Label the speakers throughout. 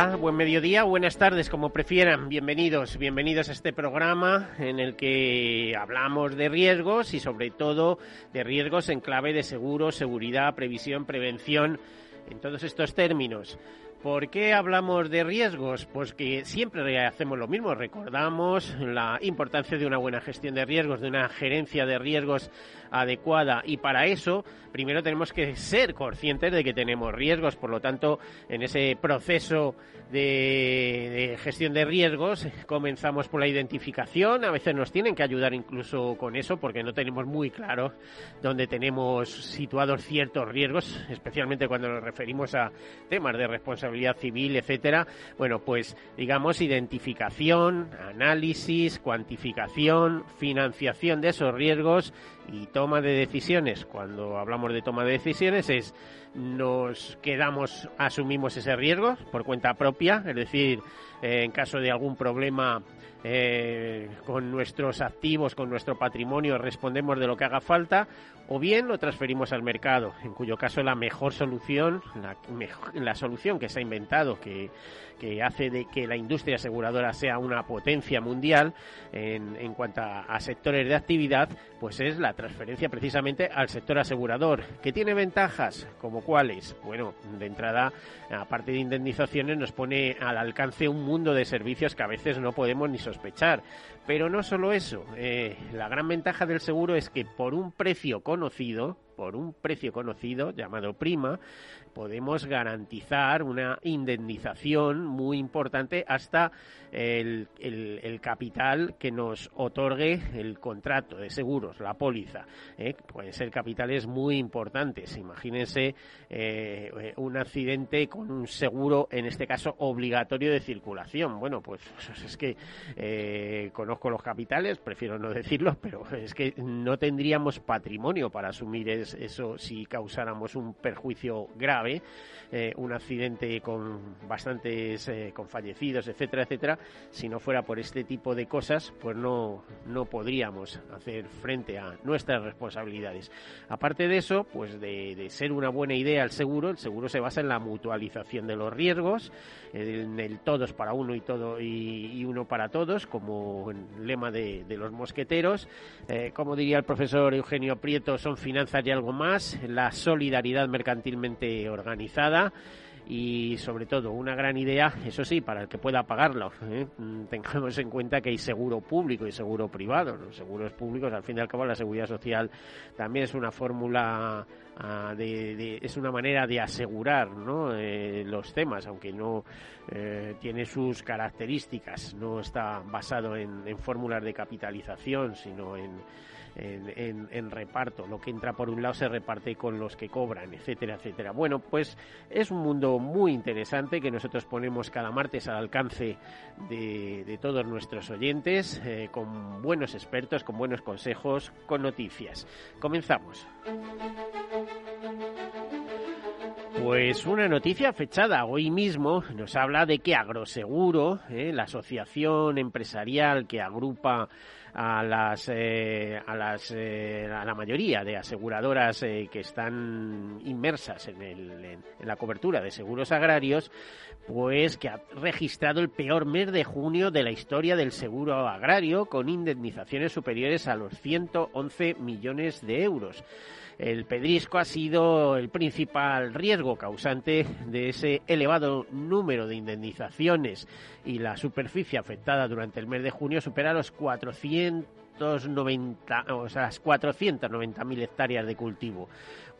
Speaker 1: Buen mediodía, buenas tardes, como prefieran. Bienvenidos, bienvenidos a este programa en el que hablamos de riesgos y sobre todo de riesgos en clave de seguro, seguridad, previsión, prevención, en todos estos términos. ¿Por qué hablamos de riesgos? Pues que siempre hacemos lo mismo, recordamos la importancia de una buena gestión de riesgos, de una gerencia de riesgos adecuada. Y para eso primero tenemos que ser conscientes de que tenemos riesgos, por lo tanto en ese proceso de, gestión de riesgos comenzamos por la identificación, a veces nos tienen que ayudar incluso con eso porque no tenemos muy claro dónde tenemos situados ciertos riesgos, especialmente cuando nos referimos a temas de responsabilidad civil, etcétera. Bueno, pues digamos identificación, análisis, cuantificación, financiación de esos riesgos y toma de decisiones, cuando hablamos de toma de decisiones, es nos quedamos, asumimos ese riesgo por cuenta propia, es decir, eh, en caso de algún problema eh, con nuestros activos, con nuestro patrimonio, respondemos de lo que haga falta, o bien lo transferimos al mercado, en cuyo caso la mejor solución, la, solución que se ha inventado, que que hace de que la industria aseguradora sea una potencia mundial en, en cuanto a, sectores de actividad, pues es la transferencia precisamente al sector asegurador, que tiene ventajas, como cuáles. Bueno, de entrada, aparte de indemnizaciones, nos pone al alcance un mundo de servicios que a veces no podemos ni sospechar. Pero no solo eso, eh, la gran ventaja del seguro es que por un precio conocido, por un precio conocido llamado prima, podemos garantizar una indemnización muy importante hasta el, capital que nos otorgue el contrato de seguros, la póliza. ¿eh? Pueden ser capitales muy importantes. Imagínense eh, un accidente con un seguro, en este caso obligatorio de circulación. Bueno, pues es que eh, conozco los capitales, prefiero no decirlo, pero es que no tendríamos patrimonio para asumir eso si causáramos un perjuicio grave eh, un accidente con bastantes eh, con fallecidos, etcétera, etcétera, si no fuera por este tipo de cosas, pues no, no podríamos hacer frente a nuestras responsabilidades. Aparte de eso, pues de, ser una buena idea el seguro, el seguro se basa en la mutualización de los riesgos, en el todos para uno y todo y, uno para todos, como el lema de, los mosqueteros. Eh, como diría el profesor Eugenio Prieto, son finanzas y algo más, la solidaridad mercantilmente organizada y sobre todo una gran idea, eso sí, para el que pueda pagarlo. ¿eh? Mm, tengamos en cuenta que hay seguro público y seguro privado. Los seguros públicos, al fin y al cabo, la seguridad social también es una fórmula, ah, de, es una manera de asegurar ¿no? Eh, los temas, aunque no eh, tiene sus características, no está basado en fórmulas de capitalización, sino en en, reparto. Lo que entra por un lado se reparte con los que cobran, etcétera, etcétera. Bueno, pues es un mundo muy interesante que nosotros ponemos cada martes al alcance de, todos nuestros oyentes, eh, con buenos expertos, con buenos consejos, con noticias. Comenzamos. Pues una noticia fechada hoy mismo nos habla de que Agroseguro, eh, la asociación empresarial que agrupa a las eh, a las eh, a la mayoría de aseguradoras eh, que están inmersas en, el, en, la cobertura de seguros agrarios pues que ha registrado el peor mes de junio de la historia del seguro agrario con indemnizaciones superiores a los 111 millones de euros el pedrisco ha sido el principal riesgo causante de ese elevado número de indemnizaciones y la superficie afectada durante el mes de junio supera los 400 490, o sea, 490.000 hectáreas de cultivo.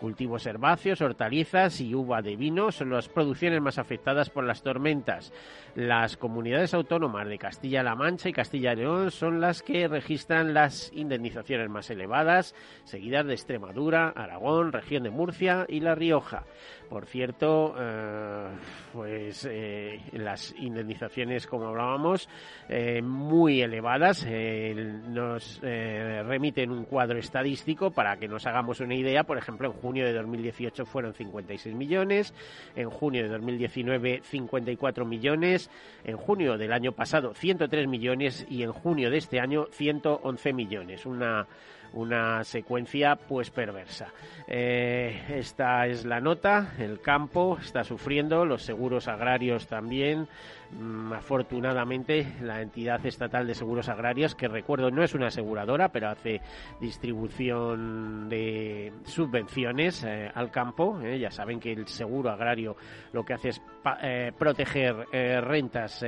Speaker 1: Cultivos herbáceos, hortalizas y uva de vino son las producciones más afectadas por las tormentas. Las comunidades autónomas de Castilla-La Mancha y Castilla y León son las que registran las indemnizaciones más elevadas, seguidas de Extremadura, Aragón, región de Murcia y La Rioja. Por cierto, eh, pues eh, las indemnizaciones, como hablábamos, eh, muy elevadas. nos remiten un cuadro estadístico para que nos hagamos una idea. Por ejemplo, en junio de 2018 fueron 56 millones, en junio de 2019 54 millones, en junio del año pasado 103 millones y en junio de este año 111 millones. Una una secuencia pues perversa. Eh, esta es la nota, el campo está sufriendo, los seguros agrarios también. Mm, afortunadamente, la entidad estatal de seguros agrarios, que recuerdo no es una aseguradora, pero hace distribución de subvenciones eh, al campo. Eh, ya saben que el seguro agrario lo que hace es proteger rentas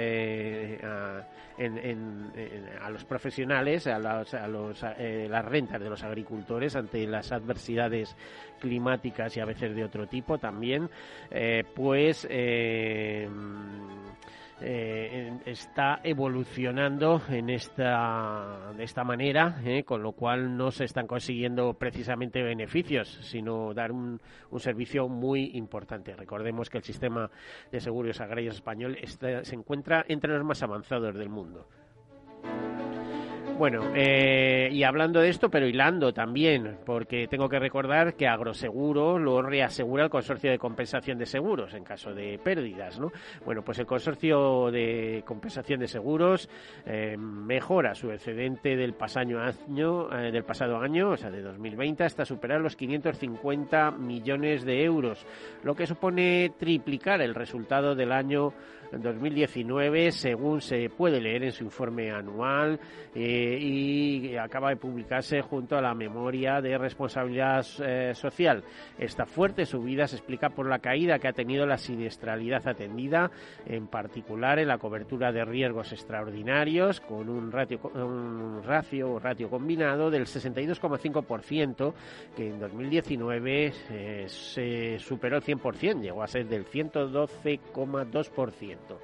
Speaker 1: los profesionales, a, a los, las rentas de los agricultores ante las adversidades climáticas y a veces de otro tipo también, eh, pues eh, eh, está evolucionando en esta, de esta manera, con lo cual no se están consiguiendo precisamente beneficios, sino dar un, un servicio muy importante. Recordemos que el sistema de seguros agrarios español se encuentra entre los más avanzados del mundo. Bueno, eh, y hablando de esto, pero hilando también, porque tengo que recordar que Agroseguro lo reasegura el Consorcio de Compensación de Seguros en caso de pérdidas, ¿no? Bueno, pues el Consorcio de Compensación de Seguros eh, mejora su excedente del, año, eh, del pasado año, o sea, de 2020, hasta superar los 550 millones de euros, lo que supone triplicar el resultado del año en 2019, según se puede leer en su informe anual eh, y acaba de publicarse junto a la memoria de responsabilidad eh, social. Esta fuerte subida se explica por la caída que ha tenido la siniestralidad atendida, en particular en la cobertura de riesgos extraordinarios, con un ratio, un ratio, ratio combinado del 62,5%, que en 2019 eh, se superó el 100%, llegó a ser del 112,2%.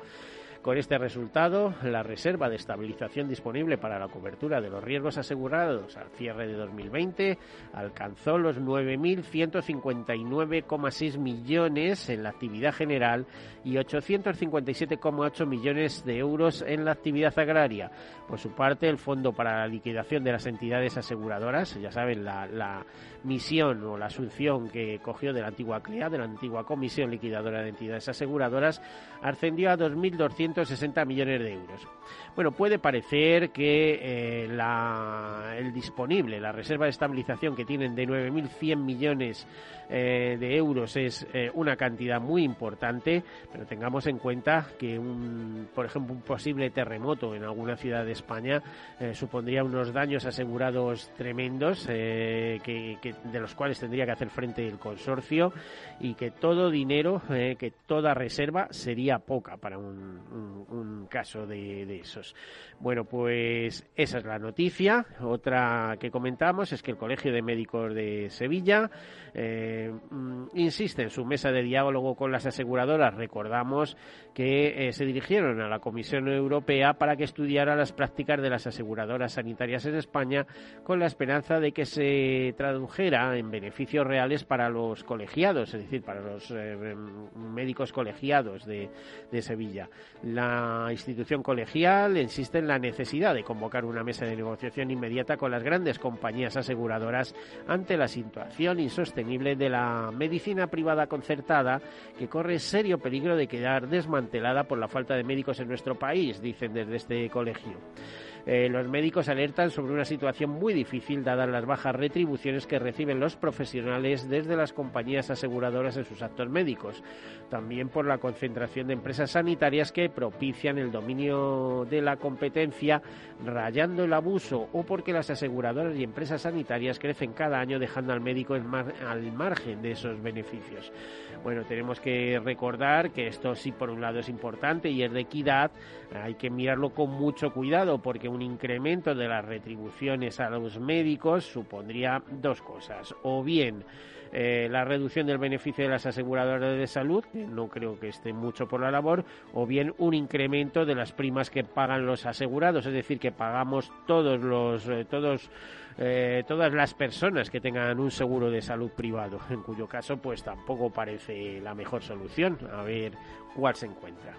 Speaker 1: Con este resultado, la reserva de estabilización disponible para la cobertura de los riesgos asegurados al cierre de 2020 alcanzó los 9.159,6 millones en la actividad general y 857,8 millones de euros en la actividad agraria. Por su parte, el Fondo para la Liquidación de las Entidades Aseguradoras, ya saben, la, misión o la asunción que cogió de la antigua CLEA, de la antigua Comisión Liquidadora de Entidades Aseguradoras, ascendió a 2.260 millones de euros. Bueno, puede parecer que eh, el disponible, la reserva de estabilización que tienen de 9.100 millones eh, de euros es eh, una cantidad muy importante, pero tengamos en cuenta que, un, por ejemplo, un posible terremoto en alguna ciudad de España supondría unos daños asegurados tremendos que, de los cuales tendría que hacer frente el consorcio y que todo dinero, que toda reserva sería poca para un, caso de esos. Bueno, pues esa es la noticia. Otra que comentamos es que el Colegio de Médicos de Sevilla eh, mm, insiste en su mesa de diálogo con las aseguradoras. Recordamos que eh, se dirigieron a la Comisión Europea para que estudiara las prácticas de las aseguradoras sanitarias en España con la esperanza de que se tradujera en beneficios reales para los colegiados, es decir, para los eh, médicos colegiados de, de Sevilla. La institución colegial insiste en la necesidad de convocar una mesa de negociación inmediata con las grandes compañías aseguradoras ante la situación insostenible de la medicina privada concertada que corre serio peligro de quedar desmantelada por la falta de médicos en nuestro país, dicen desde este colegio. Eh, los médicos alertan sobre una situación muy difícil dadas las bajas retribuciones que reciben los profesionales desde las compañías aseguradoras en sus actos médicos. También por la concentración de empresas sanitarias que propician el dominio de la competencia, rayando el abuso o porque las aseguradoras y empresas sanitarias crecen cada año dejando al médico al margen de esos beneficios. Bueno, tenemos que recordar que esto sí por un lado es importante y es de equidad, hay que mirarlo con mucho cuidado porque un incremento de las retribuciones a los médicos supondría dos cosas. O bien eh, la reducción del beneficio de las aseguradoras de salud, que no creo que esté mucho por la labor, o bien un incremento de las primas que pagan los asegurados, es decir, que pagamos todos los eh, todos eh, todas las personas que tengan un seguro de salud privado, en cuyo caso pues tampoco parece la mejor solución. A ver cuál se encuentra.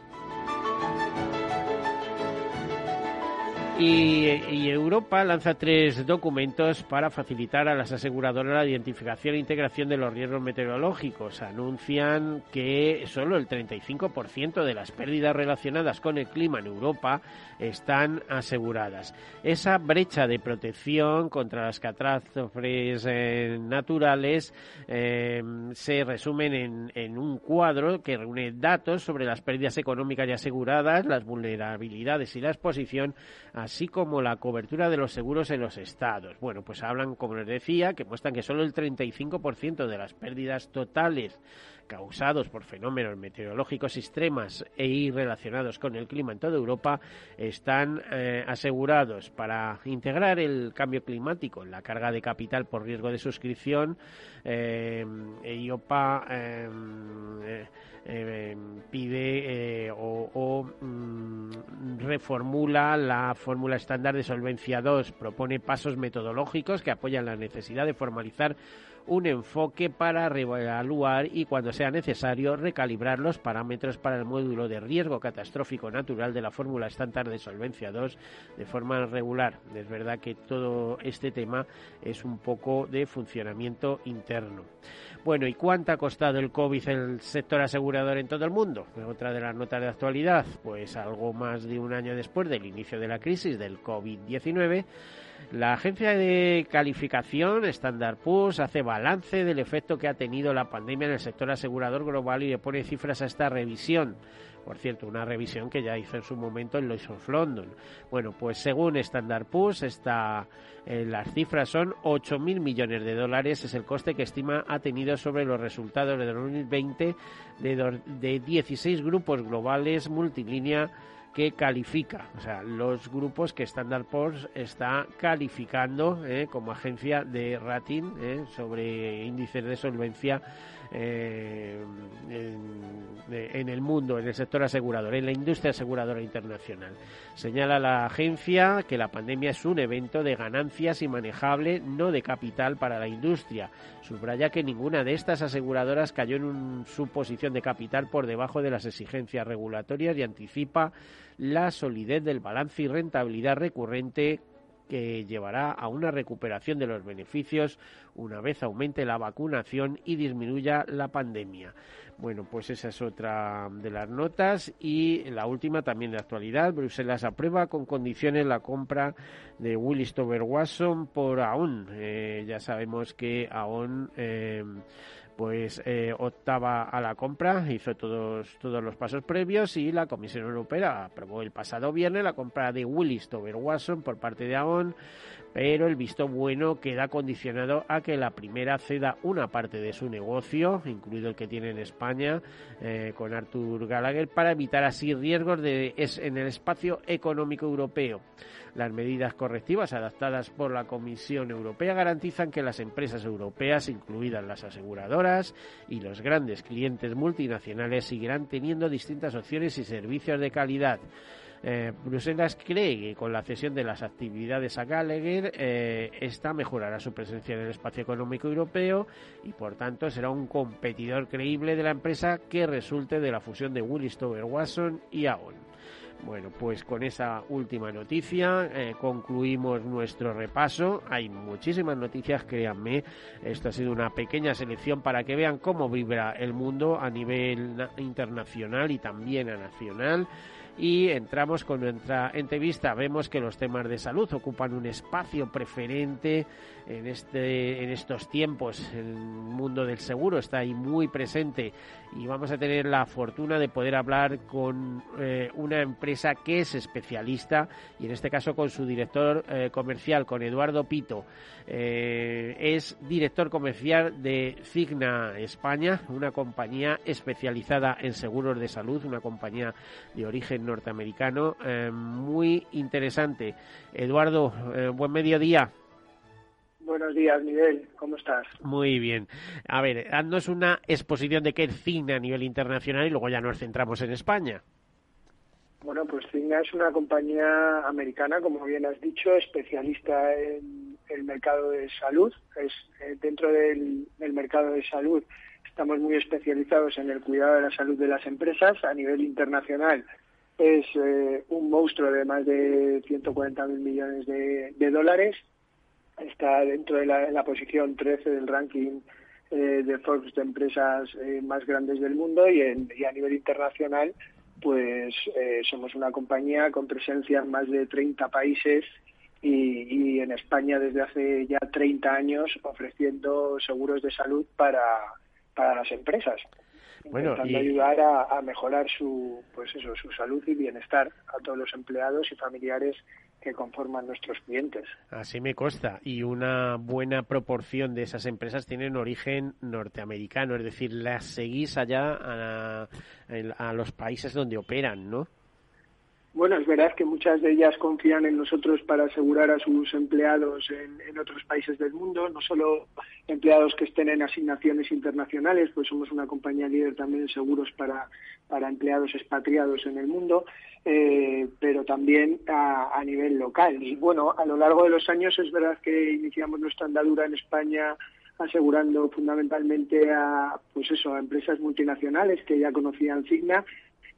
Speaker 1: Y, Europa lanza tres documentos para facilitar a las aseguradoras la identificación e integración de los riesgos meteorológicos. Anuncian que solo el 35% de las pérdidas relacionadas con el clima en Europa están aseguradas. Esa brecha de protección contra las catástrofes eh, naturales eh, se resumen en, un cuadro que reúne datos sobre las pérdidas económicas y aseguradas, las vulnerabilidades y la exposición a así como la cobertura de los seguros en los estados. Bueno, pues hablan, como les decía, que muestran que solo el 35% de las pérdidas totales causados por fenómenos meteorológicos extremas e irrelacionados con el clima en toda Europa están eh, asegurados para integrar el cambio climático en la carga de capital por riesgo de suscripción. Eh, EIOPA eh, eh pide o, mm, reformula la fórmula estándar de solvencia 2, propone pasos metodológicos que apoyan la necesidad de formalizar un enfoque para reevaluar y, cuando sea necesario, recalibrar los parámetros para el módulo de riesgo catastrófico natural de la fórmula estándar de solvencia 2 de forma regular. Es verdad que todo este tema es un poco de funcionamiento interno. Bueno, ¿y cuánto ha costado el COVID el sector asegurador en todo el mundo? Otra de las notas de actualidad, pues algo más de un año después del inicio de la crisis del COVID-19, la agencia de calificación Standard Poor's hace balance del efecto que ha tenido la pandemia en el sector asegurador global y le pone cifras a esta revisión. Por cierto, una revisión que ya hizo en su momento en Lloyds of London. Bueno, pues según Standard Poor's, esta, eh, las cifras son 8.000 millones de dólares, es el coste que estima ha tenido sobre los resultados de 2020 de, de 16 grupos globales multilínea que califica, o sea, los grupos que Standard Poor's está calificando eh, como agencia de rating eh, sobre índices de solvencia eh, en, el mundo, en el sector asegurador, en la industria aseguradora internacional. Señala la agencia que la pandemia es un evento de ganancias manejable, no de capital para la industria. Subraya que ninguna de estas aseguradoras cayó en su posición de capital por debajo de las exigencias regulatorias y anticipa la solidez del balance y rentabilidad recurrente que llevará a una recuperación de los beneficios una vez aumente la vacunación y disminuya la pandemia. Bueno, pues esa es otra de las notas y la última también de actualidad. Bruselas aprueba con condiciones la compra de Willis Tower Watson por AON. Eh, ya sabemos que AON pues eh, optaba a la compra, hizo todos, todos los pasos previos y la Comisión Europea aprobó el pasado viernes la compra de Willis Tower Watson por parte de AON, pero el visto bueno queda condicionado a que la primera ceda una parte de su negocio, incluido el que tiene en España eh, con Arthur Gallagher, para evitar así riesgos de, en el espacio económico europeo. Las medidas correctivas adaptadas por la Comisión Europea garantizan que las empresas europeas, incluidas las aseguradoras y los grandes clientes multinacionales, seguirán teniendo distintas opciones y servicios de calidad. Eh, Bruselas cree que con la cesión de las actividades a Gallagher, eh, esta mejorará su presencia en el espacio económico europeo y, por tanto, será un competidor creíble de la empresa que resulte de la fusión de Willis Tower Watson y Aon. Bueno, pues con esa última noticia eh, concluimos nuestro repaso. Hay muchísimas noticias, créanme. Esto ha sido una pequeña selección para que vean cómo vibra el mundo a nivel internacional y también a nacional y entramos con nuestra entrevista. Vemos que los temas de salud ocupan un espacio preferente en, este, en estos tiempos. El mundo del seguro está ahí muy presente y vamos a tener la fortuna de poder hablar con eh, una empresa que es especialista y en este caso con su director eh, comercial, con Eduardo Pito. Eh, es director comercial de Cigna España, una compañía especializada en seguros de salud, una compañía de origen norteamericano muy interesante. Eduardo, buen mediodía.
Speaker 2: Buenos días, Miguel. ¿Cómo estás?
Speaker 1: Muy bien. A ver, haznos una exposición de qué es Cigna a nivel internacional y luego ya nos centramos en España.
Speaker 2: Bueno, pues Cigna es una compañía americana, como bien has dicho, especialista en el mercado de salud. Es eh, dentro del, mercado de salud estamos muy especializados en el cuidado de la salud de las empresas a nivel internacional. Es eh, un monstruo de más de 140 mil millones de dólares está dentro de la, posición 13 del ranking eh, de Forbes de empresas eh, más grandes del mundo y, a nivel internacional pues eh, somos una compañía con presencia en más de 30 países y, en España desde hace ya 30 años ofreciendo seguros de salud para, para las empresas. Bueno, intentando ayudar a, a, mejorar su pues eso su salud y bienestar a todos los empleados y familiares que conforman nuestros clientes.
Speaker 1: Así me consta. Y una buena proporción de esas empresas tienen origen norteamericano, es decir, las seguís allá a, a los países donde operan, ¿no?
Speaker 2: Bueno, es verdad que muchas de ellas confían en nosotros para asegurar a sus empleados en, otros países del mundo, no solo empleados que estén en asignaciones internacionales, pues somos una compañía líder también en seguros para, para empleados expatriados en el mundo, eh, pero también a, nivel local. Y bueno, a lo largo de los años es verdad que iniciamos nuestra andadura en España asegurando fundamentalmente a pues eso a empresas multinacionales que ya conocían Signa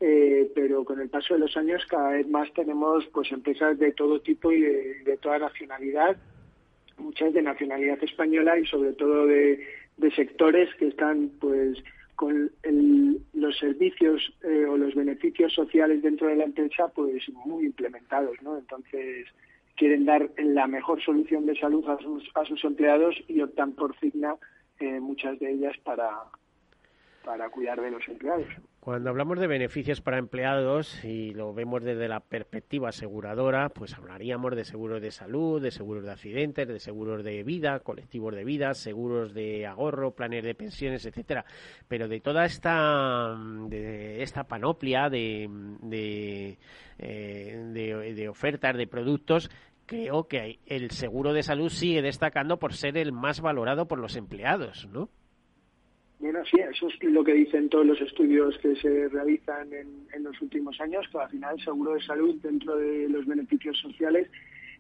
Speaker 2: eh, pero con el paso de los años cada vez más tenemos pues empresas de todo tipo y de, toda nacionalidad, muchas de nacionalidad española y sobre todo de, sectores que están pues con los servicios eh, o los beneficios sociales dentro de la empresa pues muy implementados, ¿no? Entonces quieren dar la mejor solución de salud a sus, a sus empleados y optan por Cigna eh, muchas de ellas para, para cuidar de los empleados.
Speaker 1: Cuando hablamos de beneficios para empleados y lo vemos desde la perspectiva aseguradora, pues hablaríamos de seguros de salud, de seguros de accidentes, de seguros de vida, colectivos de vida, seguros de ahorro, planes de pensiones, etcétera. Pero de toda esta de esta panoplia de de, eh, de, de ofertas de productos creo que el seguro de salud sigue destacando por ser el más valorado por los empleados, ¿no?
Speaker 2: Bueno, sí, eso es lo que dicen todos los estudios que se realizan en, los últimos años, que al final el seguro de salud dentro de los beneficios sociales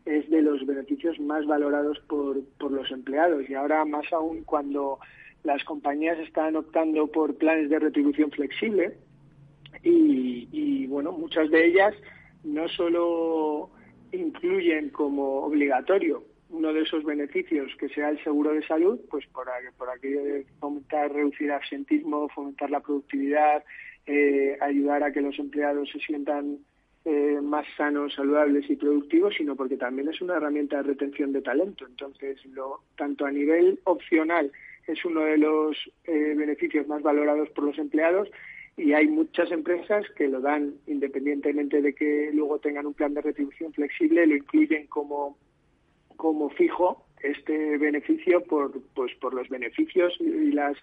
Speaker 2: es de los beneficios más valorados por, por los empleados. Y ahora más aún cuando las compañías están optando por planes de retribución flexible y, y bueno, muchas de ellas no solo incluyen como obligatorio uno de esos beneficios que sea el seguro de salud, pues por, por aquello de fomentar, reducir el absentismo, fomentar la productividad, eh, ayudar a que los empleados se sientan eh, más sanos, saludables y productivos, sino porque también es una herramienta de retención de talento. Entonces, lo, tanto a nivel opcional es uno de los eh, beneficios más valorados por los empleados y hay muchas empresas que lo dan independientemente de que luego tengan un plan de retribución flexible, lo incluyen como como fijo este beneficio por pues por los beneficios y las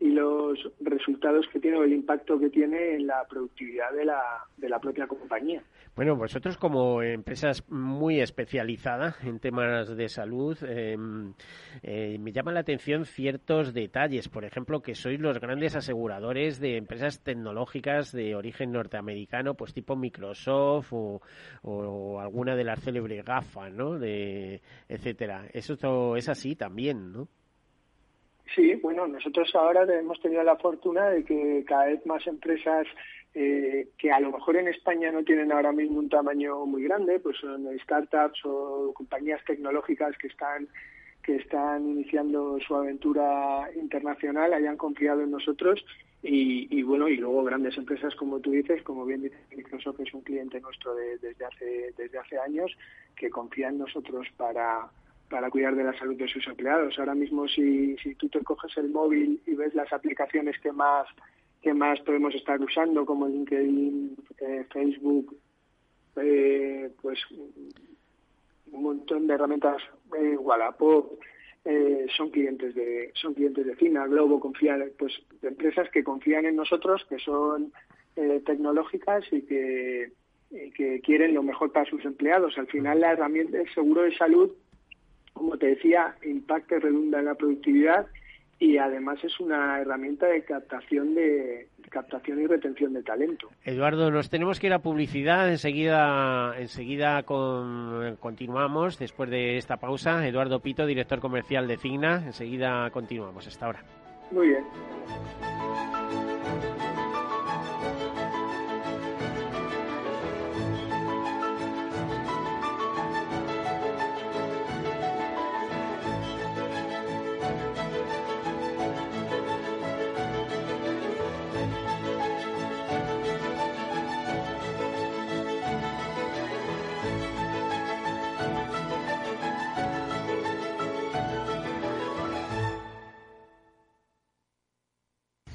Speaker 2: y los resultados que tiene o el impacto que tiene en la productividad de la, de la propia compañía.
Speaker 1: Bueno, vosotros como empresas muy especializadas en temas de salud, em, eh, me llama la atención ciertos detalles. Por ejemplo, que sois los grandes aseguradores de empresas tecnológicas de origen norteamericano, pues tipo Microsoft o, o alguna de las célebres GAFA, ¿no? De, etcétera. Eso es así también, ¿no?
Speaker 2: Sí, bueno, nosotros ahora hemos tenido la fortuna de que cada vez más empresas eh, que a lo mejor en España no tienen ahora mismo un tamaño muy grande, pues son startups o compañías tecnológicas que están que están iniciando su aventura internacional hayan confiado en nosotros. Y, bueno y luego grandes empresas como tú dices como bien dice Microsoft es un cliente nuestro desde hace desde hace años que confía en nosotros para para cuidar de la salud de sus empleados. Ahora mismo si, si tú te coges el móvil y ves las aplicaciones que más que más podemos estar usando como LinkedIn, eh, Facebook, eh, pues un montón de herramientas, eh, eh, son clientes de son clientes de Cina, Globo confía pues de empresas que confían en nosotros, que son tecnológicas y que que quieren lo mejor para sus empleados. Al final la herramienta del seguro de salud, como te decía, impacta y redunda en la productividad y además es una herramienta de captación de captación y retención de talento.
Speaker 1: Eduardo, nos tenemos que ir a publicidad, enseguida enseguida continuamos después de esta pausa. Eduardo Pito, director comercial de Cigna, enseguida continuamos. Hasta ahora.
Speaker 2: Muy bien.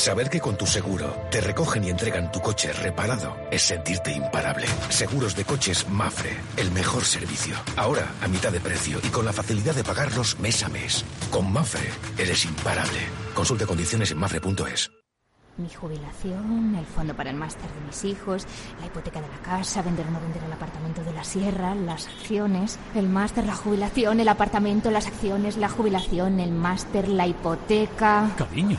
Speaker 3: Saber que con tu seguro te recogen y entregan tu coche reparado es sentirte imparable. Seguros de coches Mafre, el mejor servicio. Ahora a mitad de precio y con la facilidad de pagarlos mes a mes. Con Mafre eres imparable. Consulte condiciones en mafre.es.
Speaker 4: Mi jubilación, el fondo para el máster de mis hijos, la hipoteca de la casa, vender o no vender el apartamento de la sierra, las acciones, el máster, la jubilación, el apartamento, las acciones, la jubilación, el máster, la hipoteca.
Speaker 5: Cariño.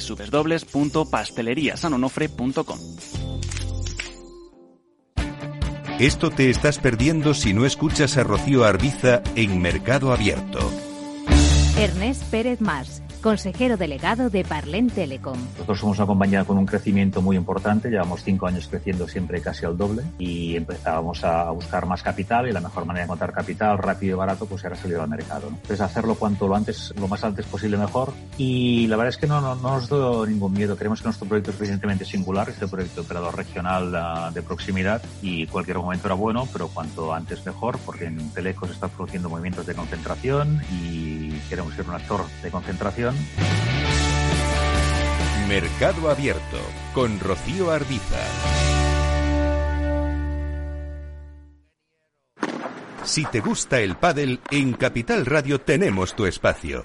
Speaker 6: www.pasteleriasanonofre.com.
Speaker 7: Esto te estás perdiendo si no escuchas a Rocío Arbiza en Mercado Abierto.
Speaker 4: Ernest Pérez Mars consejero delegado de Parlen Telecom.
Speaker 8: Nosotros somos una compañía con un crecimiento muy importante, llevamos cinco años creciendo siempre casi al doble y empezábamos a buscar más capital y la mejor manera de encontrar capital rápido y barato pues era salir al mercado. ¿no? Entonces hacerlo cuanto lo antes, lo más antes posible mejor y la verdad es que no, no, nos da ningún miedo, creemos que nuestro proyecto es suficientemente singular, este proyecto de operador regional ah, de proximidad y cualquier momento era bueno, pero cuanto antes mejor porque en Teleco se están produciendo movimientos de concentración y queremos ser un actor de concentración
Speaker 7: Mercado Abierto con Rocío Arbiza. Si te gusta el pádel, en Capital Radio tenemos tu espacio.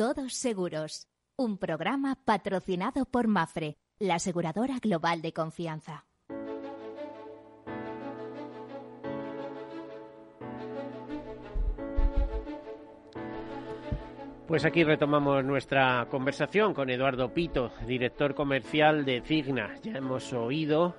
Speaker 4: Todos Seguros, un programa patrocinado por Mafre, la aseguradora global de confianza.
Speaker 1: Pues aquí retomamos nuestra conversación con Eduardo Pito, director comercial de Cigna. Ya hemos oído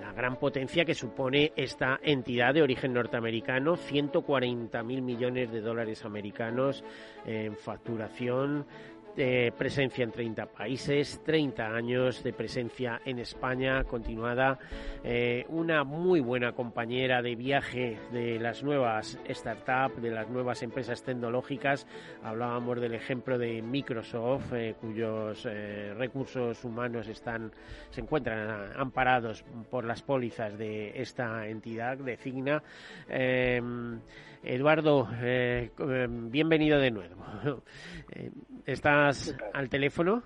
Speaker 1: la gran potencia que supone esta entidad de origen norteamericano, 140.000 millones de dólares americanos en facturación, presencia en 30 países, 30 años de presencia en España continuada, eh, una muy buena compañera de viaje de las nuevas startups, de las nuevas empresas tecnológicas. Hablábamos del ejemplo de Microsoft, eh, cuyos eh, recursos humanos están se encuentran amparados por las pólizas de esta entidad de Cigna. Eduardo, eh, eh, bienvenido de nuevo. Eh, ¿Estás al teléfono?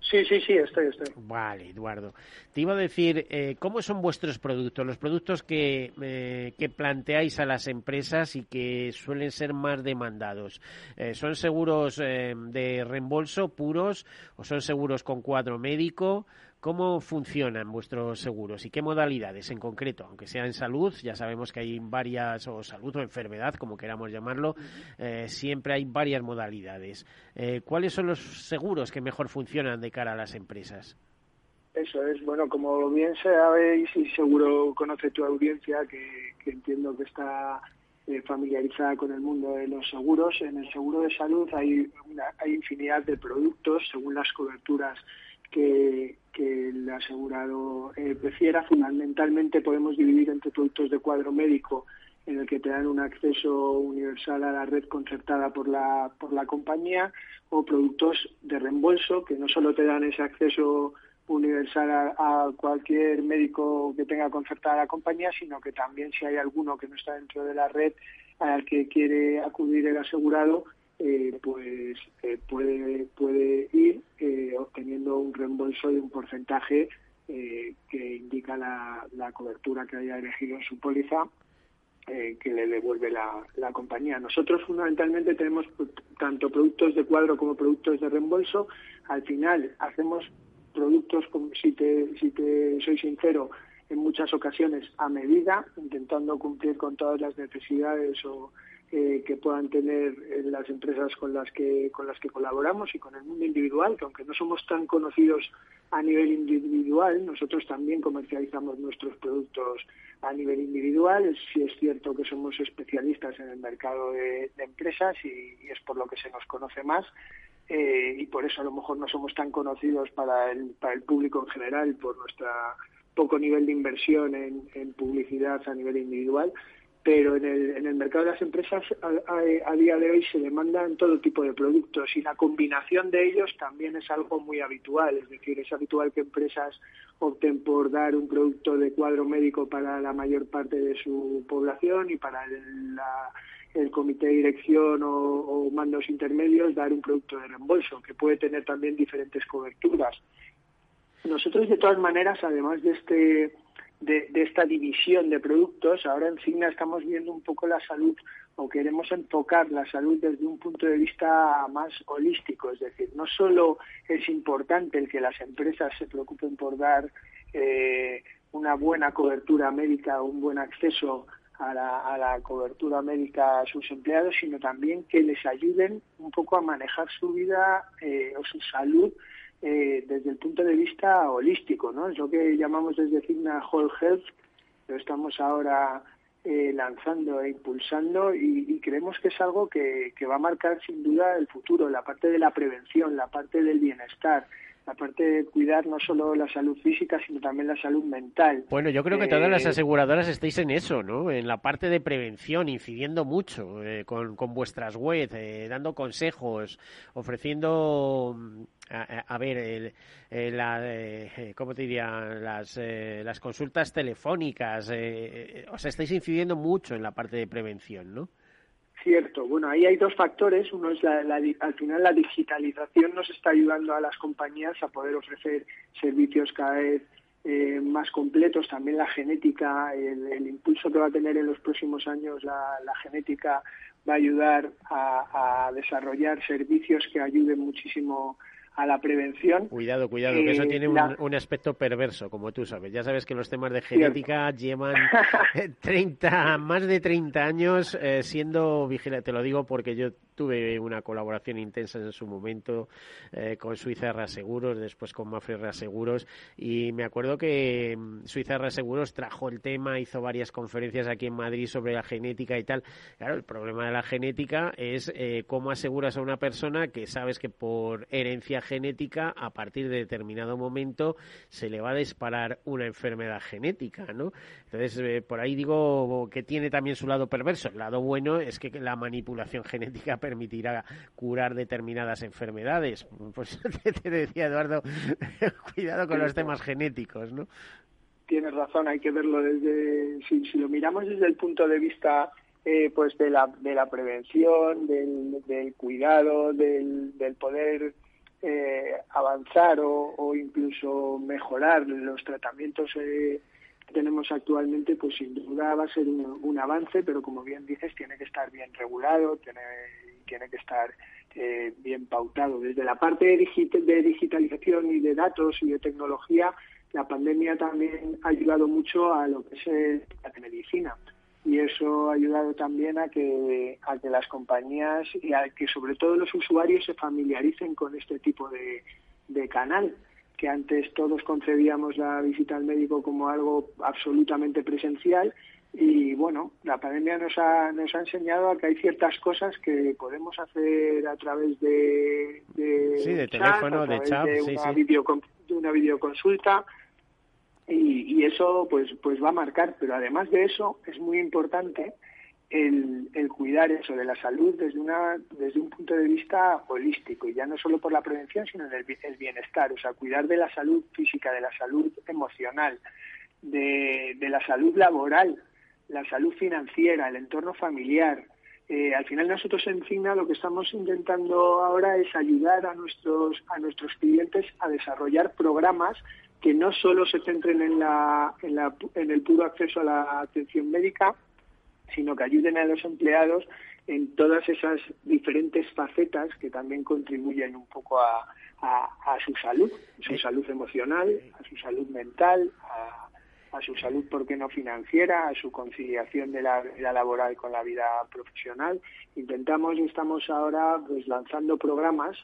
Speaker 2: Sí, sí, sí, estoy, estoy.
Speaker 1: Vale, Eduardo. Te iba a decir, ¿cómo son vuestros productos? Los productos que, que planteáis a las empresas y que suelen ser más demandados. ¿Son seguros de reembolso puros o son seguros con cuadro médico? ¿Cómo funcionan vuestros seguros y qué modalidades en concreto? Aunque sea en salud, ya sabemos que hay varias, o salud o enfermedad, como queramos llamarlo, eh, siempre hay varias modalidades. Eh, ¿Cuáles son los seguros que mejor funcionan de cara a las empresas?
Speaker 2: Eso es, bueno, como bien sabéis y seguro conoce tu audiencia, que, entiendo que está eh, familiarizada con el mundo de los seguros, en el seguro de salud hay, hay infinidad de productos según las coberturas que, el asegurado eh, prefiera. Fundamentalmente podemos dividir entre productos de cuadro médico en el que te dan un acceso universal a la red concertada por la, por la compañía o productos de reembolso que no solo te dan ese acceso universal a, cualquier médico que tenga concertada la compañía, sino que también si hay alguno que no está dentro de la red al que quiere acudir el asegurado, eh, pues eh, puede, puede ir eh, obteniendo un reembolso de un porcentaje que indica la, cobertura que haya elegido en su póliza que le devuelve la, la, compañía. Nosotros fundamentalmente tenemos tanto productos de cuadro como productos de reembolso. Al final hacemos productos, como si te, si te soy sincero, en muchas ocasiones a medida, intentando cumplir con todas las necesidades o eh, que puedan tener eh, las empresas con las que con las que colaboramos y con el mundo individual, que aunque no somos tan conocidos a nivel individual, nosotros también comercializamos nuestros productos a nivel individual. Sí es cierto que somos especialistas en el mercado de, empresas y, es por lo que se nos conoce más. Eh, y por eso a lo mejor no somos tan conocidos para el, para el público en general por nuestra poco nivel de inversión en publicidad a nivel individual pero en el, en el mercado de las empresas a, día de hoy se demandan todo tipo de productos y la combinación de ellos también es algo muy habitual, es decir, es habitual que empresas opten por dar un producto de cuadro médico para la mayor parte de su población y para el, comité de dirección o, o mandos intermedios dar un producto de reembolso que puede tener también diferentes coberturas. Nosotros de todas maneras, además de este de, esta división de productos, ahora en Cigna estamos viendo un poco la salud o queremos enfocar la salud desde un punto de vista más holístico, es decir, no solo es importante el que las empresas se preocupen por dar eh, una buena cobertura médica, un buen acceso a la, cobertura médica a sus empleados, sino también que les ayuden un poco a manejar su vida eh, o su salud eh, desde el punto de vista holístico, ¿no? Es lo que llamamos desde Cigna Whole Health, lo estamos ahora eh, lanzando e impulsando y, creemos que es algo que, va a marcar sin duda el futuro, la parte de la prevención, la parte del bienestar, aparte de cuidar no solo la salud física, sino también la salud mental.
Speaker 1: Bueno, yo creo que todas las aseguradoras estáis en eso, ¿no? En la parte de prevención, incidiendo mucho con, con, vuestras webs, dando consejos, ofreciendo a, ver, el, eh, la, eh, ¿cómo te diría? Las, eh, las consultas telefónicas. o sea, estáis incidiendo mucho en la parte de prevención, ¿no?
Speaker 2: Cierto. Bueno, ahí hay dos factores. Uno es la, al final la digitalización nos está ayudando a las compañías a poder ofrecer servicios cada vez más completos. También la genética, el, impulso que va a tener en los próximos años la, la genética va a ayudar a, a, desarrollar servicios que ayuden muchísimo a la prevención.
Speaker 1: Cuidado, cuidado, que eso eh, tiene un, aspecto perverso, como tú sabes. Ya sabes que los temas de genética llevan 30, más de 30 años eh, siendo vigilantes. Te lo digo porque yo tuve una colaboración intensa en su momento eh, con Suiza Reaseguros, después con Mafre Reaseguros, y me acuerdo que mm, Suiza Reaseguros trajo el tema, hizo varias conferencias aquí en Madrid sobre la genética y tal. Claro, el problema de la genética es eh, cómo aseguras a una persona que sabes que por herencia genética, a partir de determinado momento, se le va a disparar una enfermedad genética, ¿no? Entonces, eh, por ahí digo que tiene también su lado perverso. El lado bueno es que la manipulación genética permitirá curar determinadas enfermedades. Pues te decía Eduardo, cuidado con los temas genéticos, ¿no?
Speaker 2: Tienes razón, hay que verlo desde, si, lo miramos desde el punto de vista eh, pues de la, de la prevención, del, cuidado, del, del poder eh, avanzar o, o, incluso mejorar los tratamientos eh, tenemos actualmente, pues sin duda va a ser un, avance, pero como bien dices, tiene que estar bien regulado, tiene tiene que estar eh, bien pautado. Desde la parte de, digitalización y de datos y de tecnología, la pandemia también ha ayudado mucho a lo que es la telemedicina y eso ha ayudado también a que a que las compañías y a que sobre todo los usuarios se familiaricen con este tipo de canal que antes todos concebíamos la visita al médico como algo absolutamente presencial. Y bueno, la pandemia nos ha, nos ha enseñado a que hay ciertas cosas que podemos hacer a través de,
Speaker 1: de, teléfono, de chat,
Speaker 2: de, una de una videoconsulta. Y, y, eso pues pues va a marcar. Pero además de eso es muy importante el, el cuidar eso de la salud desde una desde un punto de vista holístico y ya no solo por la prevención sino del el bienestar, o sea, cuidar de la salud física, de la salud emocional, de, de la salud laboral la salud financiera, el entorno familiar. Eh, al final nosotros en Cigna lo que estamos intentando ahora es ayudar a nuestros, a nuestros clientes a desarrollar programas que no solo se centren en, la, en, la, en el puro acceso a la atención médica, sino que ayuden a los empleados en todas esas diferentes facetas que también contribuyen un poco a, a, a su salud, su salud emocional, a su salud mental, a, a su salud, ¿por qué no financiera?, a su conciliación de la vida laboral con la vida profesional. Intentamos y estamos ahora pues lanzando programas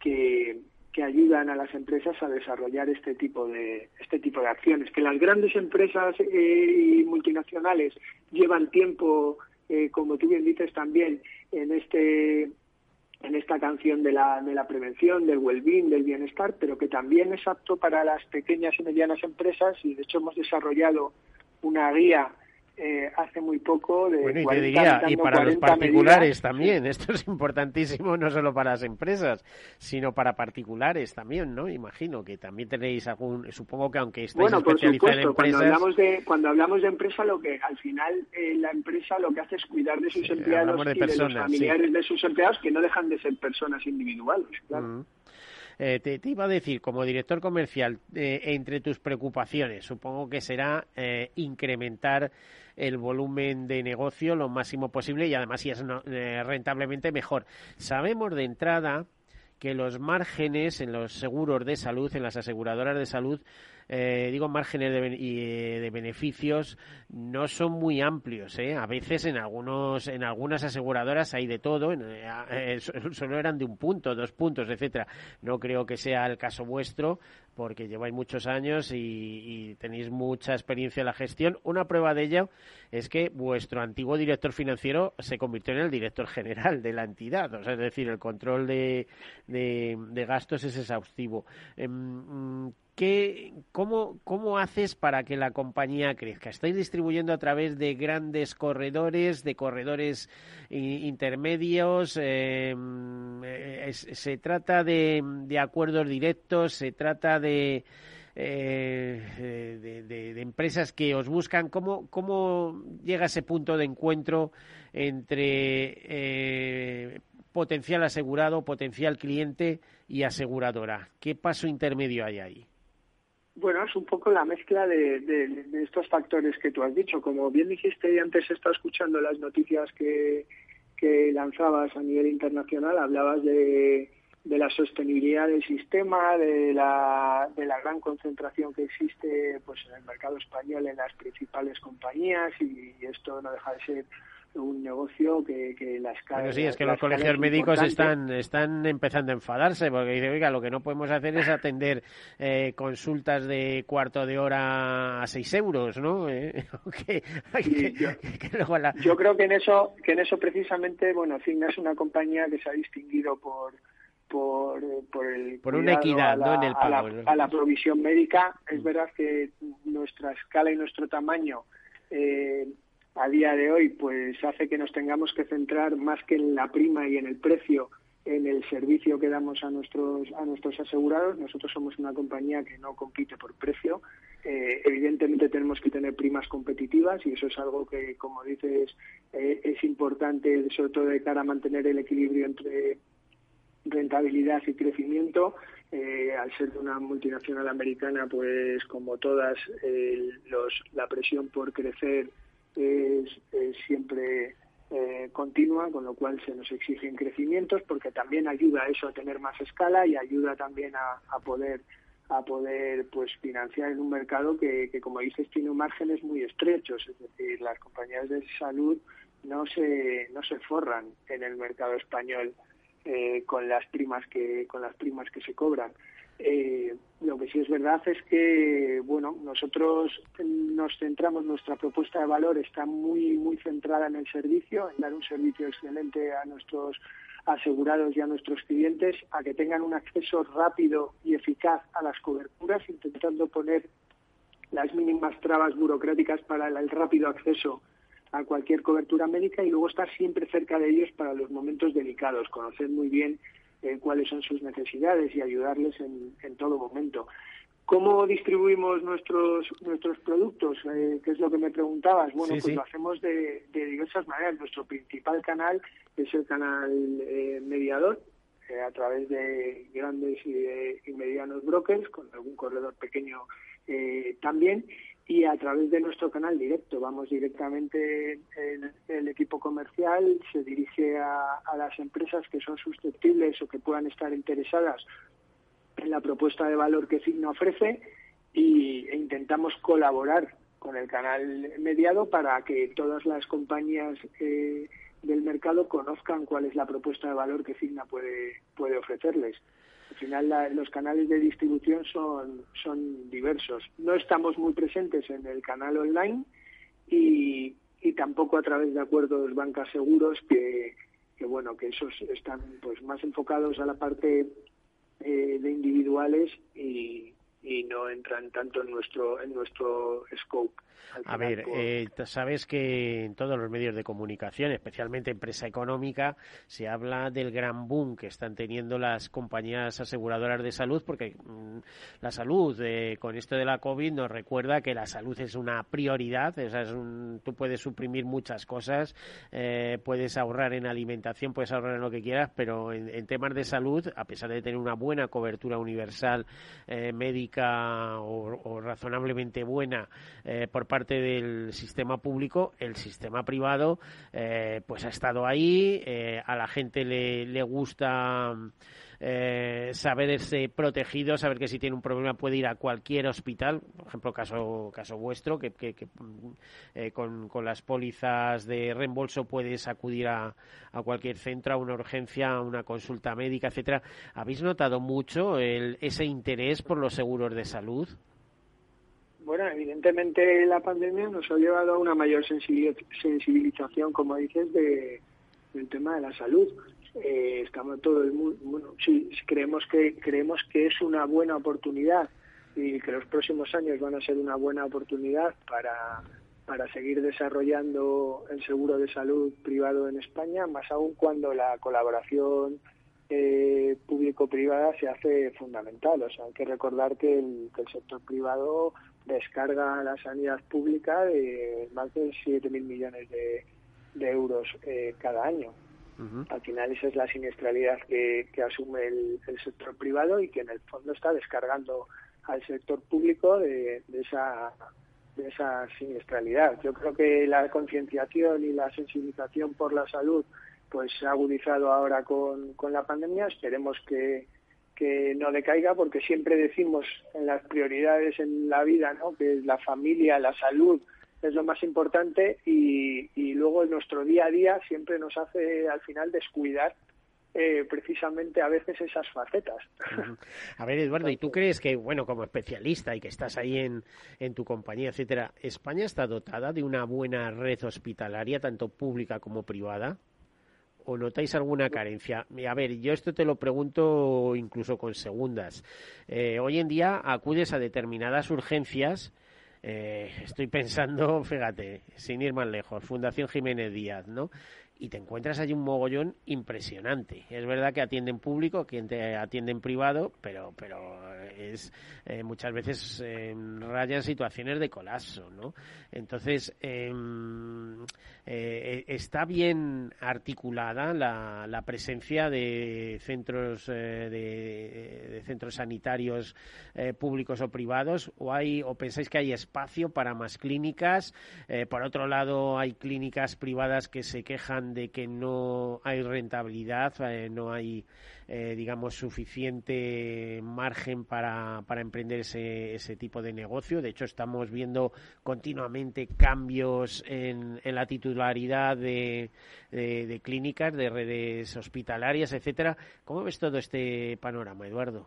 Speaker 2: que, que ayudan a las empresas a desarrollar este tipo de este tipo de acciones. Que las grandes empresas eh, y multinacionales llevan tiempo, eh, como tú bien dices también, en este en esta canción de la, de la prevención, del well-being, del bienestar, pero que también es apto para las pequeñas y medianas empresas y de hecho hemos desarrollado una guía eh, hace muy poco de
Speaker 1: bueno, y te diría, y para los particulares también, esto es importantísimo no solo para las empresas, sino para particulares también, ¿no? Imagino que también tenéis algún, supongo que aunque estéis
Speaker 2: bueno, por supuesto,
Speaker 1: en empresas...
Speaker 2: cuando hablamos de cuando hablamos de empresa, lo que al final eh, la empresa lo que hace es cuidar de sus empleados
Speaker 1: de
Speaker 2: y de los familiares de sus empleados que no dejan de ser personas individuales, claro.
Speaker 1: Mm. Eh, te, iba a decir, como director comercial, eh, entre tus preocupaciones, supongo que será eh, incrementar el volumen de negocio lo máximo posible y además si es rentablemente mejor. Sabemos de entrada que los márgenes en los seguros de salud, en las aseguradoras de salud, eh, digo márgenes de, eh, de, beneficios no son muy amplios. ¿eh? A veces en algunos en algunas aseguradoras hay de todo, solo eran de un punto, dos puntos, etcétera. No creo que sea el caso vuestro porque lleváis muchos años y, tenéis mucha experiencia en la gestión. Una prueba de ello es que vuestro antiguo director financiero se convirtió en el director general de la entidad, o sea, es decir, el control de, de gastos es exhaustivo. ¿Qué, cómo, ¿Cómo haces para que la compañía crezca? ¿Estáis distribuyendo a través de grandes corredores, de corredores intermedios? Em, eh, ¿Se trata de, acuerdos directos? ¿Se trata de, eh, de, empresas que os buscan? ¿Cómo, ¿Cómo llega ese punto de encuentro entre eh, potencial asegurado, potencial cliente y aseguradora? ¿Qué paso intermedio hay ahí?
Speaker 2: Bueno, es un poco la mezcla de, estos factores que tú has dicho. Como bien dijiste y antes estado escuchando las noticias que, lanzabas a nivel internacional, hablabas de, la sostenibilidad del sistema, de la, de la gran concentración que existe pues en el mercado español en las principales compañías y esto no deja de ser un negocio que, que las
Speaker 1: Bueno, sí, es que los colegios médicos están, están empezando a enfadarse porque dicen, oiga, lo que no podemos hacer es atender eh, consultas de cuarto de hora a seis euros, ¿no? Eh,
Speaker 2: yo, creo que en eso, que en eso precisamente, bueno, Cigna es una compañía que se ha distinguido por por, por el
Speaker 1: por una equidad
Speaker 2: ¿no?
Speaker 1: en el
Speaker 2: pago, a la, provisión médica es mm. verdad que nuestra escala y nuestro tamaño eh, a día de hoy pues hace que nos tengamos que centrar más que en la prima y en el precio en el servicio que damos a nuestros a nuestros asegurados. Nosotros somos una compañía que no compite por precio. Eh, evidentemente tenemos que tener primas competitivas y eso es algo que como dices eh, es importante sobre todo de cara a mantener el equilibrio entre rentabilidad y crecimiento. Eh, al ser una multinacional americana pues como todas la presión por crecer es, siempre eh, continua, con lo cual se nos exigen crecimientos, porque también ayuda a eso a tener más escala y ayuda también a, poder a poder pues financiar en un mercado que, que, como dices tiene márgenes muy estrechos es decir las compañías de salud no se no se forran en el mercado español eh, con las primas que con las primas que se cobran eh, lo que sí es verdad es que, bueno, nosotros nos centramos, nuestra propuesta de valor está muy, muy centrada en el servicio, en dar un servicio excelente a nuestros asegurados y a nuestros clientes, a que tengan un acceso rápido y eficaz a las coberturas, intentando poner las mínimas trabas burocráticas para el rápido acceso a cualquier cobertura médica y luego estar siempre cerca de ellos para los momentos delicados, conocer muy bien eh, cuáles son sus necesidades y ayudarles en, todo momento. ¿Cómo distribuimos nuestros nuestros productos? Eh, ¿Qué es lo que me preguntabas? Bueno, pues lo hacemos de, diversas maneras. Nuestro principal canal es el canal eh, mediador, a través de grandes y, medianos brokers, con algún corredor pequeño también y a través de nuestro canal directo. Vamos directamente, el, equipo comercial se dirige a, las empresas que son susceptibles o que puedan estar interesadas en la propuesta de valor que Signo ofrece y, e intentamos colaborar con el canal mediado para que todas las compañías eh, del mercado conozcan cuál es la propuesta de valor que Signa puede, puede ofrecerles. Al final los canales de distribución son, son diversos. No estamos muy presentes en el canal online y, y tampoco a través de acuerdos bancas seguros que, que bueno que esos están pues más enfocados a la parte eh, de individuales y, y no entran tanto en nuestro en nuestro scope.
Speaker 1: A ver, eh, sabes que en todos los medios de comunicación, especialmente en prensa económica, se habla del gran boom que están teniendo las compañías aseguradoras de salud, porque mm, la salud, eh, con esto de la COVID, nos recuerda que la salud es una prioridad. es un, tú puedes suprimir muchas cosas, eh, puedes ahorrar en alimentación, puedes ahorrar en lo que quieras, pero en, temas de salud, a pesar de tener una buena cobertura universal médica o, o, razonablemente buena por parte del sistema público, el sistema privado, eh, pues ha estado ahí, eh, a la gente le, le gusta eh, saberse protegido, saber que si tiene un problema puede ir a cualquier hospital, por ejemplo, caso, caso vuestro, que, que, eh, con, con, las pólizas de reembolso puedes acudir a, a, cualquier centro, a una urgencia, a una consulta médica, etcétera. ¿Habéis notado mucho el, ese interés por los seguros de salud?
Speaker 2: Bueno, evidentemente la pandemia nos ha llevado a una mayor sensibilización, como dices, de, del tema de la salud. Eh, estamos todo el mundo, bueno, sí, creemos que creemos que es una buena oportunidad y que los próximos años van a ser una buena oportunidad para para seguir desarrollando el seguro de salud privado en España, más aún cuando la colaboración eh, público-privada se hace fundamental. O sea, hay que recordar que el, que el sector privado descarga a la sanidad pública de más de 7.000 millones de, euros eh, cada año. Al final esa es la siniestralidad que, asume el, sector privado y que en el fondo está descargando al sector público de, esa de esa siniestralidad. Yo creo que la concienciación y la sensibilización por la salud pues se ha agudizado ahora con, con la pandemia. Esperemos que, que no decaiga porque siempre decimos en las prioridades en la vida, ¿no? que la familia, la salud es lo más importante y, y luego en nuestro día a día siempre nos hace al final descuidar eh, precisamente a veces esas facetas.
Speaker 1: A ver, Eduardo, ¿y tú crees que, bueno, como especialista y que estás ahí en, en tu compañía, etcétera, España está dotada de una buena red hospitalaria, tanto pública como privada? O notáis alguna carencia? A ver, yo esto te lo pregunto incluso con segundas. Eh, hoy en día acudes a determinadas urgencias. Eh, estoy pensando, fíjate, sin ir más lejos, Fundación Jiménez Díaz, ¿no? y te encuentras allí un mogollón impresionante. Es verdad que atienden público, que atienden privado, pero pero es eh, muchas veces rayan situaciones de colapso, ¿no? Entonces em, eh, está bien articulada la, la presencia de centros de, centros sanitarios públicos o privados, o hay o pensáis que hay espacio para más clínicas. por otro lado, hay clínicas privadas que se quejan de que no hay rentabilidad, eh, no hay, eh, digamos, suficiente margen para, para emprender ese, ese tipo de negocio. De hecho, estamos viendo continuamente cambios en, en la titularidad de, de, clínicas, de redes hospitalarias, etcétera. ¿Cómo ves todo este panorama, Eduardo?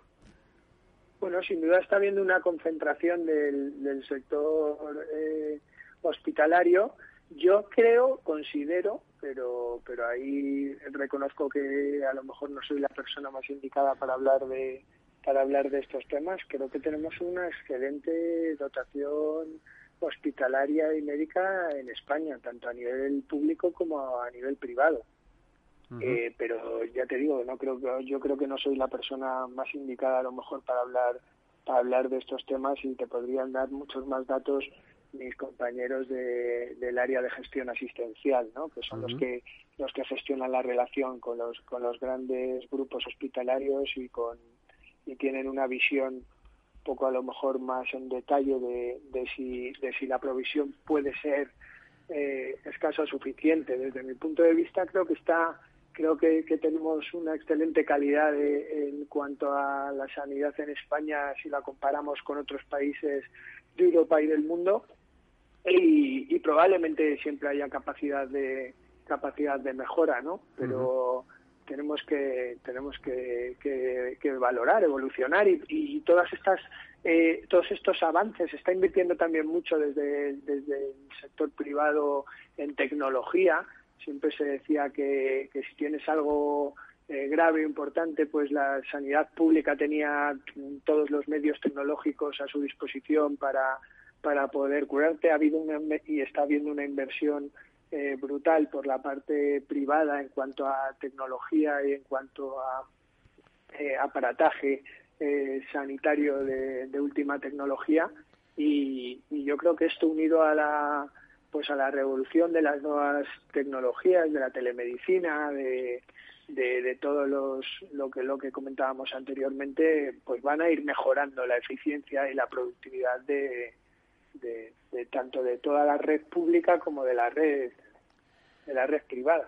Speaker 2: Bueno, sin duda está habiendo una concentración del, del sector eh, hospitalario. Yo creo, considero pero pero ahí reconozco que a lo mejor no soy la persona más indicada para hablar de para hablar de estos temas creo que tenemos una excelente dotación hospitalaria y médica en España tanto a nivel público como a nivel privado. Eh, pero ya te digo no creo que yo creo que no soy la persona más indicada a lo mejor para hablar para hablar de estos temas y te podrían dar muchos más datos mis compañeros de, del área de gestión asistencial, ¿no? que son los que los que gestionan la relación con los con los grandes grupos hospitalarios y con y tienen una visión poco a lo mejor más en detalle de, de si de si la provisión puede ser eh, escasa o suficiente. Desde mi punto de vista creo que está creo que, que tenemos una excelente calidad en cuanto a la sanidad en España si la comparamos con otros países de Europa y del mundo y, probablemente siempre haya capacidad de capacidad de mejora, ¿no? Pero tenemos que tenemos que, que, valorar, evolucionar y, todas estas eh, todos estos avances se está invirtiendo también mucho desde, desde el sector privado en tecnología. Siempre se decía que, que si tienes algo eh, grave, importante, pues la sanidad pública tenía todos los medios tecnológicos a su disposición para para poder curarte. Ha habido una, y está habiendo una inversión eh, brutal por la parte privada en cuanto a tecnología y en cuanto a eh, aparataje eh, sanitario de, última tecnología. Y, yo creo que esto unido a la pues a la revolución de las nuevas tecnologías de la telemedicina de, de, de los, lo que lo que comentábamos anteriormente pues van a ir mejorando la eficiencia y la productividad de, de, tanto de toda la red pública como de la red de la red privada.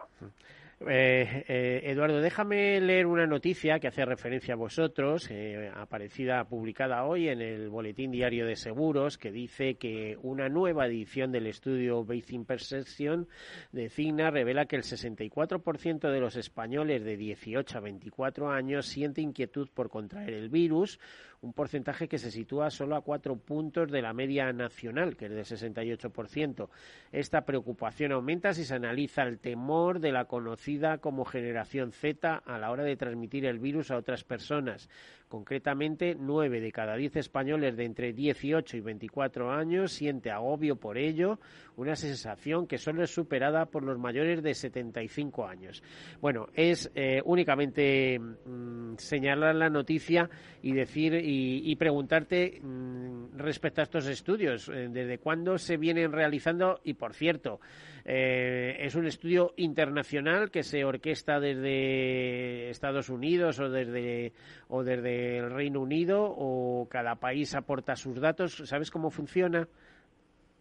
Speaker 1: Eh, eh, Eduardo, déjame leer una noticia que hace referencia a vosotros, eh, aparecida, publicada hoy en el Boletín Diario de Seguros, que dice que una nueva edición del estudio Basic Perception de Cigna revela que el 64% de los españoles de 18 a 24 años siente inquietud por contraer el virus, un porcentaje que se sitúa solo a cuatro puntos de la media nacional, que es del 68%. Esta preocupación aumenta si se analiza el temor de la conocida como generación Z a la hora de transmitir el virus a otras personas. Concretamente, nueve de cada diez españoles de entre 18 y 24 años siente agobio por ello, una sensación que solo es superada por los mayores de 75 años. Bueno, es eh, únicamente mm, señalar la noticia y decir y, preguntarte mm, respecto a estos estudios, eh, desde cuándo se vienen realizando y, por cierto, eh, es un estudio internacional que se orquesta desde Estados Unidos o desde o desde el Reino Unido o cada país aporta sus datos. ¿Sabes cómo funciona?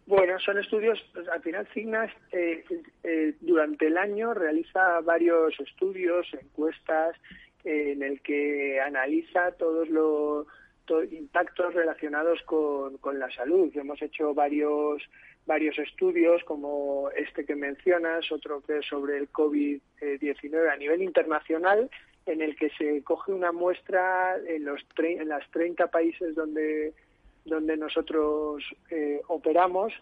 Speaker 2: Bueno, son estudios, pues, al final Cignas eh, eh, durante el año realiza varios estudios, encuestas, en el que analiza todos los impactos relacionados con, con la salud. Hemos hecho varios varios estudios como este que mencionas, otro que es sobre el COVID-19 a nivel internacional, en el que se coge una muestra en, los en las 30 países donde, donde nosotros eh, operamos,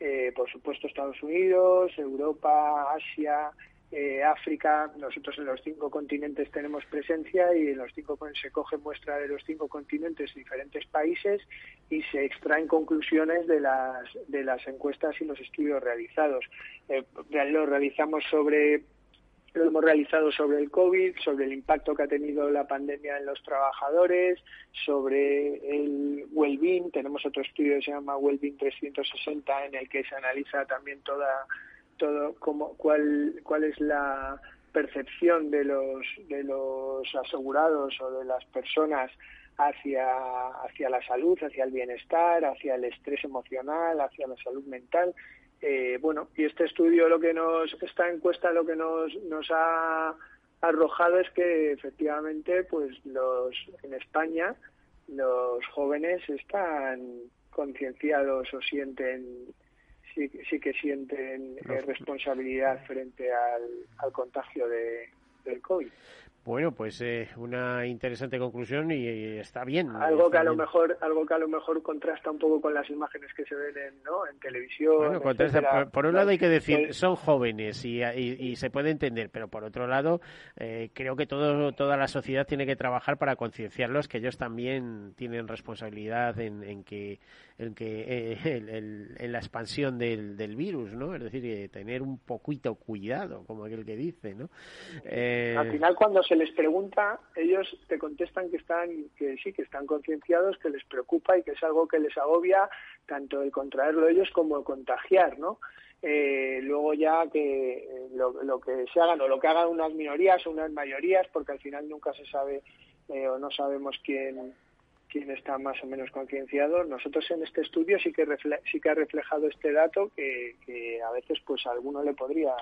Speaker 2: eh, por supuesto Estados Unidos, Europa, Asia, eh, África, nosotros en los cinco continentes tenemos presencia y en los cinco se coge muestra de los cinco continentes diferentes países y se extraen conclusiones de las de las encuestas y los estudios realizados. Eh, realizamos sobre lo hemos realizado sobre el COVID, sobre el impacto que ha tenido la pandemia en los trabajadores, sobre el well-being. Tenemos otro estudio que se llama Wellbeing 360 en el que se analiza también toda todo como cuál cuál es la percepción de los de los asegurados o de las personas hacia hacia la salud, hacia el bienestar, hacia el estrés emocional, hacia la salud mental. Eh, bueno, y este estudio lo que nos esta encuesta lo que nos nos ha arrojado es que efectivamente pues los en España los jóvenes están concienciados o sienten sí, sí que sienten eh, responsabilidad frente al, al contagio de, del COVID.
Speaker 1: Bueno, pues eh, una interesante conclusión y, está bien.
Speaker 2: Algo que a lo mejor, algo que a lo mejor contrasta un poco con las imágenes que se ven en, ¿no? en televisión.
Speaker 1: por, un lado hay que decir, son jóvenes y, y, se puede entender, pero por otro lado eh, creo que todo, toda la sociedad tiene que trabajar para concienciarlos que ellos también tienen responsabilidad en, en que en que eh, en la expansión del, del virus, ¿no? Es decir, tener un poquito cuidado, como aquel que dice, ¿no?
Speaker 2: Al final cuando se les pregunta, ellos te contestan que están, que sí, que están concienciados, que les preocupa y que es algo que les agobia tanto el contraerlo ellos como el contagiar, ¿no? Eh, luego ya que eh, lo, lo, que se hagan o lo que hagan unas minorías o unas mayorías, porque al final nunca se sabe eh, o no sabemos quién quién está más o menos concienciado. Nosotros en este estudio sí que sí que ha reflejado este dato que, que a veces pues a alguno le podría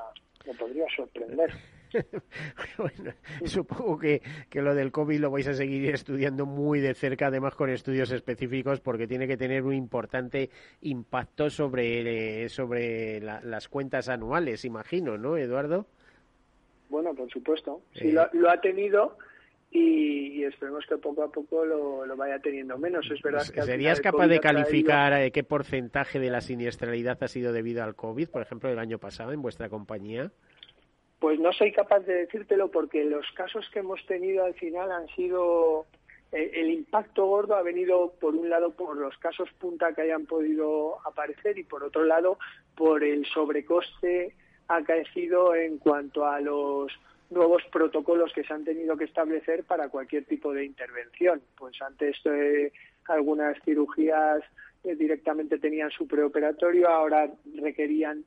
Speaker 2: le podría sorprender.
Speaker 1: bueno, supongo que, que lo del COVID lo vais a seguir estudiando muy de cerca, además con estudios específicos, porque tiene que tener un importante impacto sobre, sobre las cuentas anuales, imagino, ¿no, Eduardo?
Speaker 2: Bueno, por supuesto. Sí, lo, lo ha tenido y, esperemos que poco a poco lo, lo vaya teniendo menos. Es verdad que
Speaker 1: ¿Serías capaz de calificar eh, qué porcentaje de la siniestralidad ha sido debido al COVID, por ejemplo, el año pasado en vuestra compañía?
Speaker 2: Pues no soy capaz de decírtelo porque los casos que hemos tenido al final han sido eh, el impacto gordo ha venido por un lado por los casos punta que hayan podido aparecer y por otro lado por el sobrecoste acaecido en cuanto a los nuevos protocolos que se han tenido que establecer para cualquier tipo de intervención. Pues antes eh, algunas cirugías eh, directamente tenían su preoperatorio, ahora requerían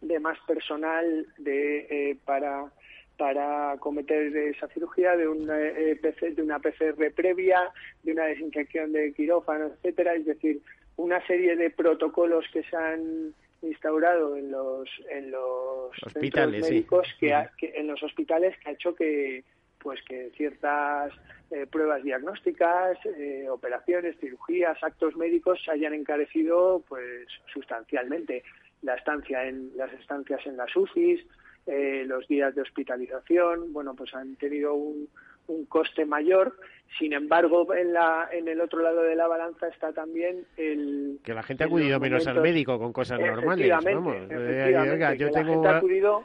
Speaker 2: de más personal de, eh, para para cometer esa cirugía de una, PC, de una PCR previa, de una desinfección de quirófano, etcétera, es decir, una serie de protocolos que se han instaurado en los en los hospitales médicos que, en los hospitales que ha hecho que pues que ciertas eh, pruebas diagnósticas, eh, operaciones, cirugías, actos médicos se hayan encarecido pues sustancialmente. La estancia en las estancias en las UCIs, eh, los días de hospitalización, bueno, pues han tenido un, un coste mayor. Sin embargo, en, la, en el otro lado de la balanza está también el...
Speaker 1: Que la gente ha acudido menos al médico con cosas normales.
Speaker 2: Vamos. Efectivamente, yo tengo... La gente ha acudido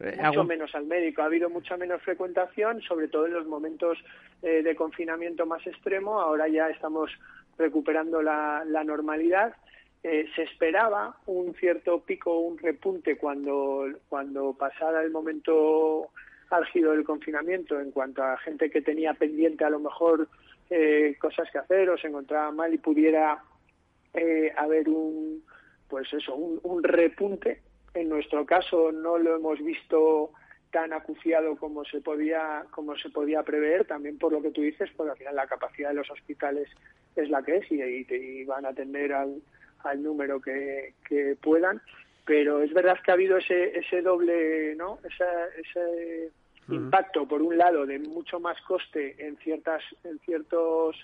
Speaker 2: eh, mucho menos al médico. Ha habido mucha menos frecuentación, sobre todo en los momentos eh, de confinamiento más extremo. Ahora ya estamos recuperando la, normalidad. Eh, se esperaba un cierto pico, un repunte cuando, cuando pasara el momento álgido del confinamiento en cuanto a gente que tenía pendiente a lo mejor cosas que hacer o se encontraba mal y pudiera haber un pues eso un, un repunte. En nuestro caso no lo hemos visto tan acuciado como se podía como se podía prever también por lo que tú dices porque al final la capacidad de los hospitales es la que es y, te van a atender al, al número que, que, puedan pero es verdad que ha habido ese ese doble no ese, ese impacto por un lado de mucho más coste en ciertas en ciertos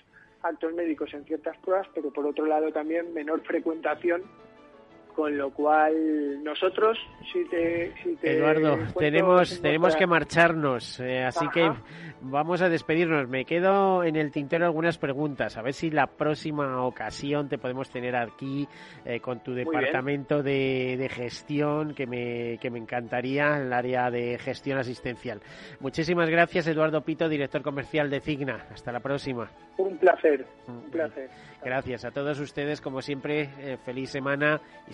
Speaker 2: actos médicos en ciertas pruebas pero por otro lado también menor frecuentación con lo cual nosotros si te,
Speaker 1: Eduardo tenemos tenemos que marcharnos eh, así que vamos a despedirnos. Me quedo en el tintero algunas preguntas a ver si la próxima ocasión te podemos tener aquí eh, con tu departamento de, de, gestión que me que me encantaría el área de gestión asistencial. Muchísimas gracias Eduardo Pito director comercial de Cigna. Hasta la próxima.
Speaker 2: Un placer un placer.
Speaker 1: gracias a todos ustedes como siempre eh, feliz semana y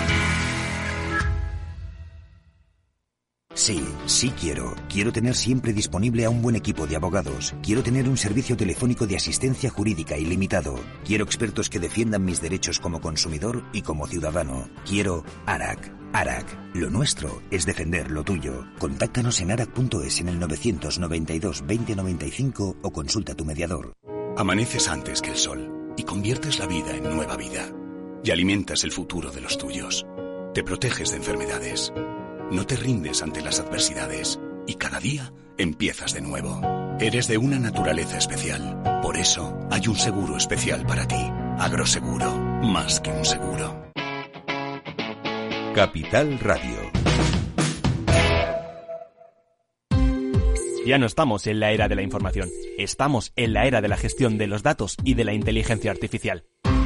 Speaker 9: Sí, sí quiero. Quiero tener siempre disponible a un buen equipo de abogados. Quiero tener un servicio telefónico de asistencia jurídica ilimitado. Quiero expertos que defiendan mis derechos como consumidor y como ciudadano. Quiero ARAC. ARAC. Lo nuestro es defender lo tuyo. Contáctanos en arac.es en el 992 2095 o consulta a tu mediador.
Speaker 10: Amaneces antes que el sol y conviertes la vida en nueva vida. Y alimentas el futuro de los tuyos. Te proteges de enfermedades no te rindes ante las adversidades y cada día empiezas de nuevo. Eres de una naturaleza especial. Por eso hay un seguro especial para ti. Agroseguro, más que un seguro.
Speaker 7: Capital Radio.
Speaker 11: Ya no estamos en la era de la información, estamos en la era de la gestión de los datos y de la inteligencia artificial.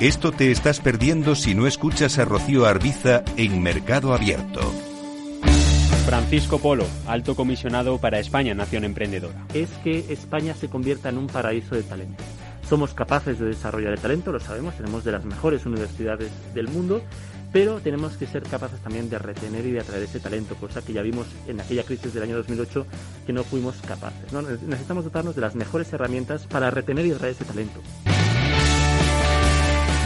Speaker 7: Esto te estás perdiendo si no escuchas a Rocío Arbiza en Mercado Abierto.
Speaker 12: Francisco Polo, alto comisionado para España Nación Emprendedora.
Speaker 13: Es que España se convierta en un paraíso de talento. Somos capaces de desarrollar el talento, lo sabemos, tenemos de las mejores universidades del mundo, pero tenemos que ser capaces también de retener y de atraer ese talento, cosa que ya vimos en aquella crisis del año 2008 que no fuimos capaces. ¿no? Necesitamos dotarnos de las mejores herramientas para retener y atraer ese talento.